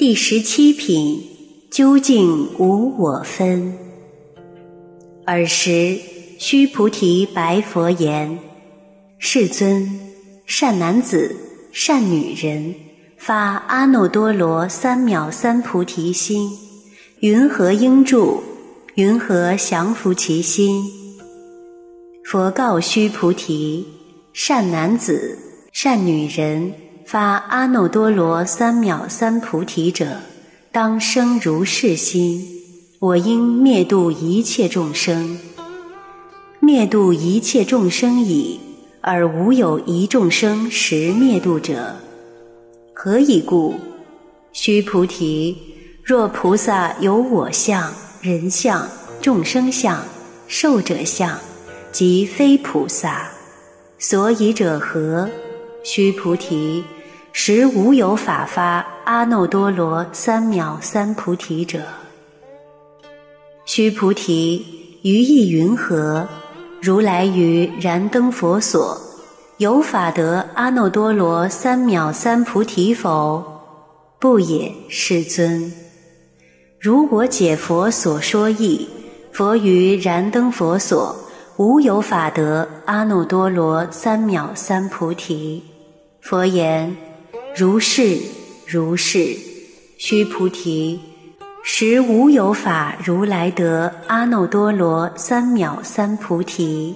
第十七品，究竟无我分。尔时，须菩提白佛言：“世尊，善男子、善女人，发阿耨多罗三藐三菩提心，云何应住？云何降伏其心？”佛告须菩提：“善男子、善女人。”发阿耨多罗三藐三菩提者，当生如是心：我应灭度一切众生，灭度一切众生已，而无有一众生实灭度者。何以故？须菩提，若菩萨有我相、人相、众生相、寿者相，即非菩萨。所以者何？须菩提。实无有法发阿耨多罗三藐三菩提者。须菩提，于意云何？如来于燃灯佛所，有法得阿耨多罗三藐三菩提否？不也，世尊。如我解佛所说义，佛于燃灯佛所，无有法得阿耨多罗三藐三菩提。佛言。如是如是，须菩提，实无有法如来得阿耨多罗三藐三菩提。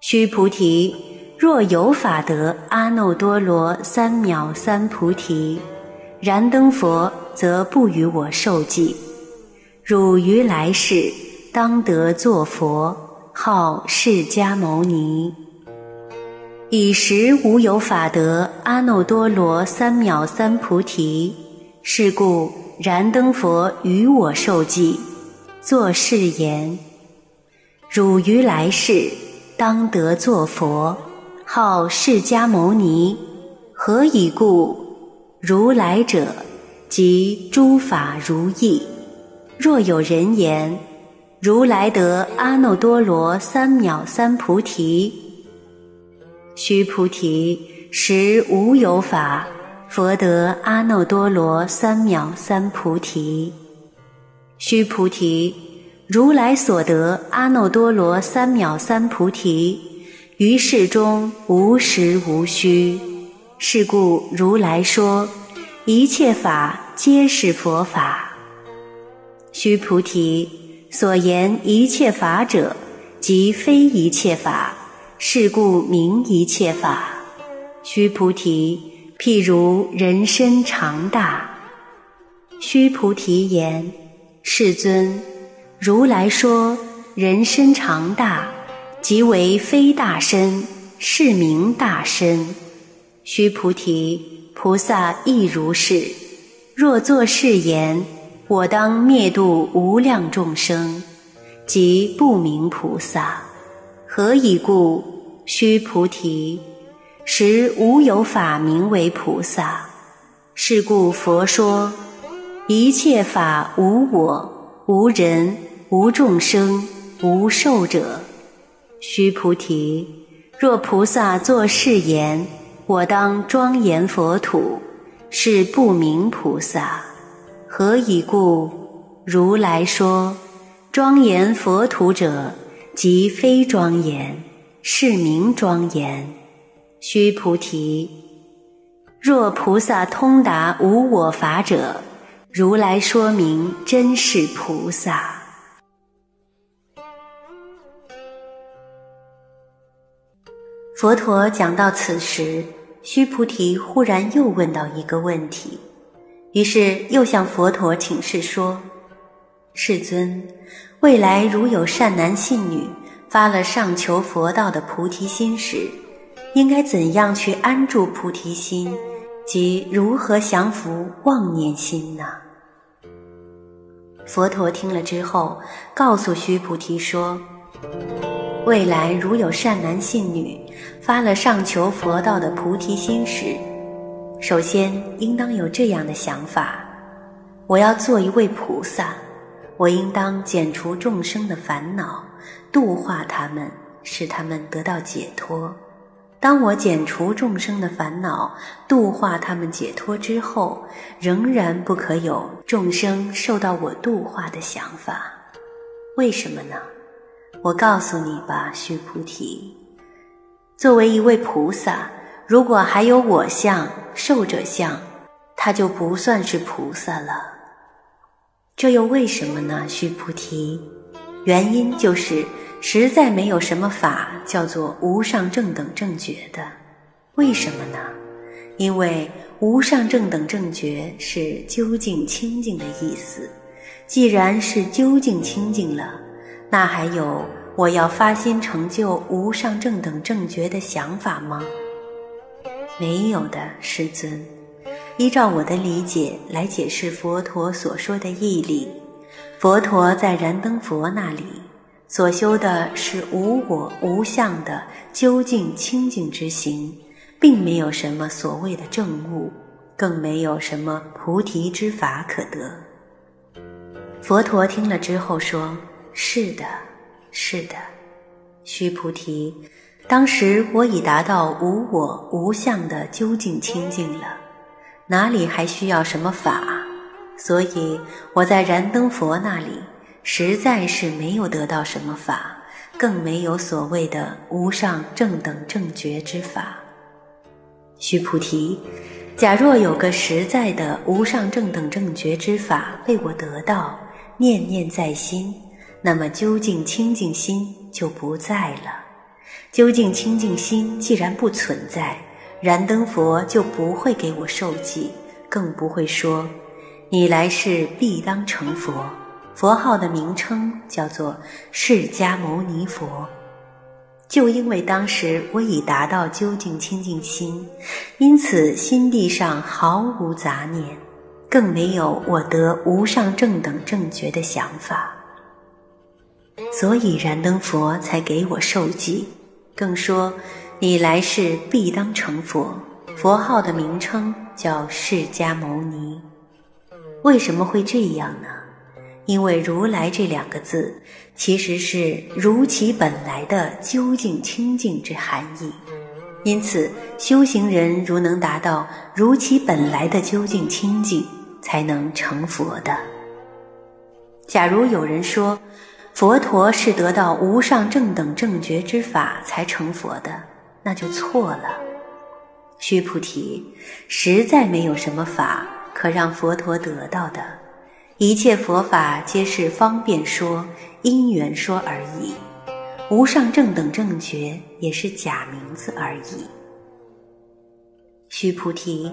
须菩提，若有法得阿耨多罗三藐三菩提，燃灯佛则不与我受记。汝于来世当得作佛，号释迦牟尼。彼时无有法得阿耨多罗三藐三菩提，是故燃灯佛与我受记，作是言：汝于来世当得作佛，号释迦牟尼。何以故？如来者，即诸法如意。若有人言：如来得阿耨多罗三藐三菩提。须菩提，实无有法，佛得阿耨多罗三藐三菩提。须菩提，如来所得阿耨多罗三藐三菩提，于世中无实无虚。是故如来说，一切法皆是佛法。须菩提，所言一切法者，即非一切法。是故名一切法。须菩提，譬如人身长大。须菩提言：世尊，如来说人身长大，即为非大身，是名大身。须菩提，菩萨亦如是。若作是言，我当灭度无量众生，即不名菩萨。何以故？须菩提，实无有法名为菩萨。是故佛说：一切法无我、无人、无众生、无寿者。须菩提，若菩萨作是言，我当庄严佛土，是不明菩萨。何以故？如来说：庄严佛土者，即非庄严。是名庄严，须菩提。若菩萨通达无我法者，如来说明真是菩萨。佛陀讲到此时，须菩提忽然又问到一个问题，于是又向佛陀请示说：“世尊，未来如有善男信女。”发了上求佛道的菩提心时，应该怎样去安住菩提心，及如何降服妄念心呢？佛陀听了之后，告诉须菩提说：“未来如有善男信女发了上求佛道的菩提心时，首先应当有这样的想法：我要做一位菩萨，我应当剪除众生的烦恼。”度化他们，使他们得到解脱。当我剪除众生的烦恼，度化他们解脱之后，仍然不可有众生受到我度化的想法。为什么呢？我告诉你吧，须菩提，作为一位菩萨，如果还有我相、受者相，他就不算是菩萨了。这又为什么呢？须菩提，原因就是。实在没有什么法叫做无上正等正觉的，为什么呢？因为无上正等正觉是究竟清净的意思。既然是究竟清净了，那还有我要发心成就无上正等正觉的想法吗？没有的，师尊。依照我的理解来解释佛陀所说的义理，佛陀在燃灯佛那里。所修的是无我无相的究竟清净之行，并没有什么所谓的正悟，更没有什么菩提之法可得。佛陀听了之后说：“是的，是的，须菩提，当时我已达到无我无相的究竟清净了，哪里还需要什么法？所以我在燃灯佛那里。”实在是没有得到什么法，更没有所谓的无上正等正觉之法。须菩提，假若有个实在的无上正等正觉之法被我得到，念念在心，那么究竟清净心就不在了。究竟清净心既然不存在，燃灯佛就不会给我受记，更不会说你来世必当成佛。佛号的名称叫做释迦牟尼佛，就因为当时我已达到究竟清净心，因此心地上毫无杂念，更没有我得无上正等正觉的想法，所以燃灯佛才给我受记，更说你来世必当成佛。佛号的名称叫释迦牟尼，为什么会这样呢？因为如来这两个字，其实是如其本来的究竟清净之含义，因此修行人如能达到如其本来的究竟清净，才能成佛的。假如有人说佛陀是得到无上正等正觉之法才成佛的，那就错了。须菩提，实在没有什么法可让佛陀得到的。一切佛法皆是方便说、因缘说而已，无上正等正觉也是假名字而已。须菩提，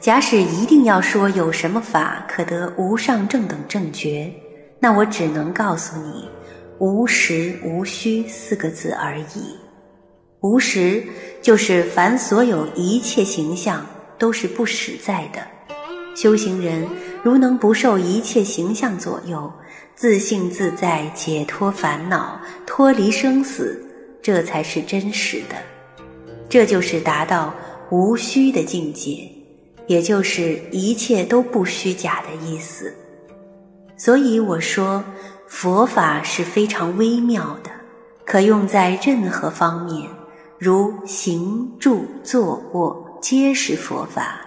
假使一定要说有什么法可得无上正等正觉，那我只能告诉你“无实无虚”四个字而已。无实就是凡所有一切形象都是不实在的。修行人如能不受一切形象左右，自信自在，解脱烦恼，脱离生死，这才是真实的。这就是达到无虚的境界，也就是一切都不虚假的意思。所以我说，佛法是非常微妙的，可用在任何方面，如行住坐卧，皆是佛法。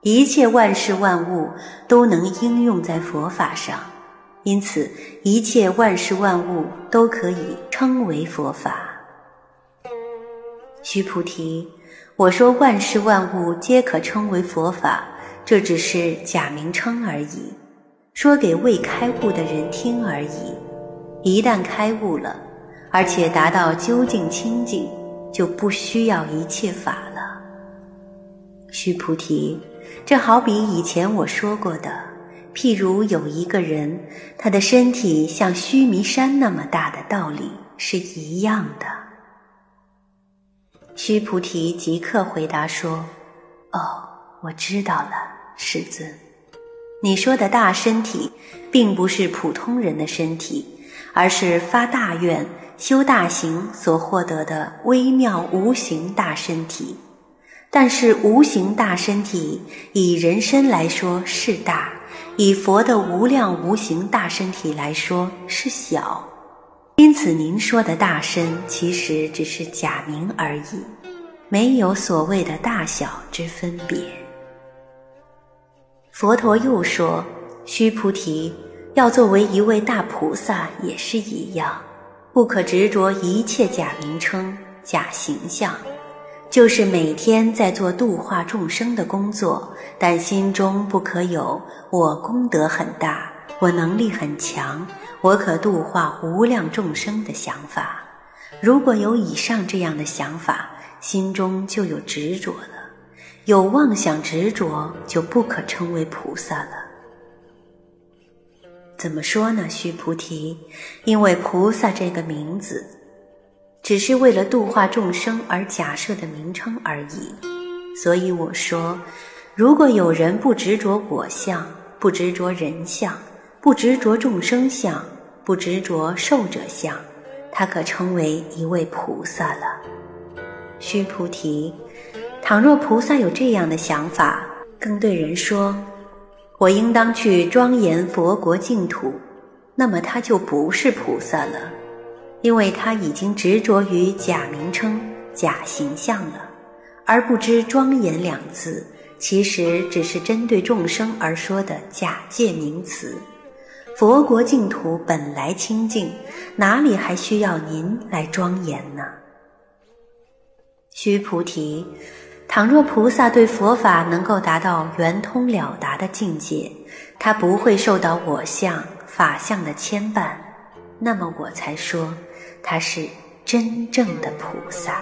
一切万事万物都能应用在佛法上，因此一切万事万物都可以称为佛法。须菩提，我说万事万物皆可称为佛法，这只是假名称而已，说给未开悟的人听而已。一旦开悟了，而且达到究竟清净，就不需要一切法了。须菩提。这好比以前我说过的，譬如有一个人，他的身体像须弥山那么大的道理是一样的。须菩提即刻回答说：“哦，我知道了，世尊。你说的大身体，并不是普通人的身体，而是发大愿、修大行所获得的微妙无形大身体。”但是无形大身体以人身来说是大，以佛的无量无形大身体来说是小，因此您说的大身其实只是假名而已。没有所谓的大小之分别。佛陀又说：“须菩提，要作为一位大菩萨也是一样，不可执着一切假名称、假形象。”就是每天在做度化众生的工作，但心中不可有我功德很大，我能力很强，我可度化无量众生的想法。如果有以上这样的想法，心中就有执着了，有妄想执着，就不可称为菩萨了。怎么说呢？须菩提，因为菩萨这个名字。只是为了度化众生而假设的名称而已，所以我说，如果有人不执着我相，不执着人相，不执着众生相，不执着寿者相，他可称为一位菩萨了。须菩提，倘若菩萨有这样的想法，更对人说，我应当去庄严佛国净土，那么他就不是菩萨了。因为他已经执着于假名称、假形象了，而不知“庄严”两字其实只是针对众生而说的假借名词。佛国净土本来清净，哪里还需要您来庄严呢？须菩提，倘若菩萨对佛法能够达到圆通了达的境界，他不会受到我相、法相的牵绊，那么我才说。他是真正的菩萨。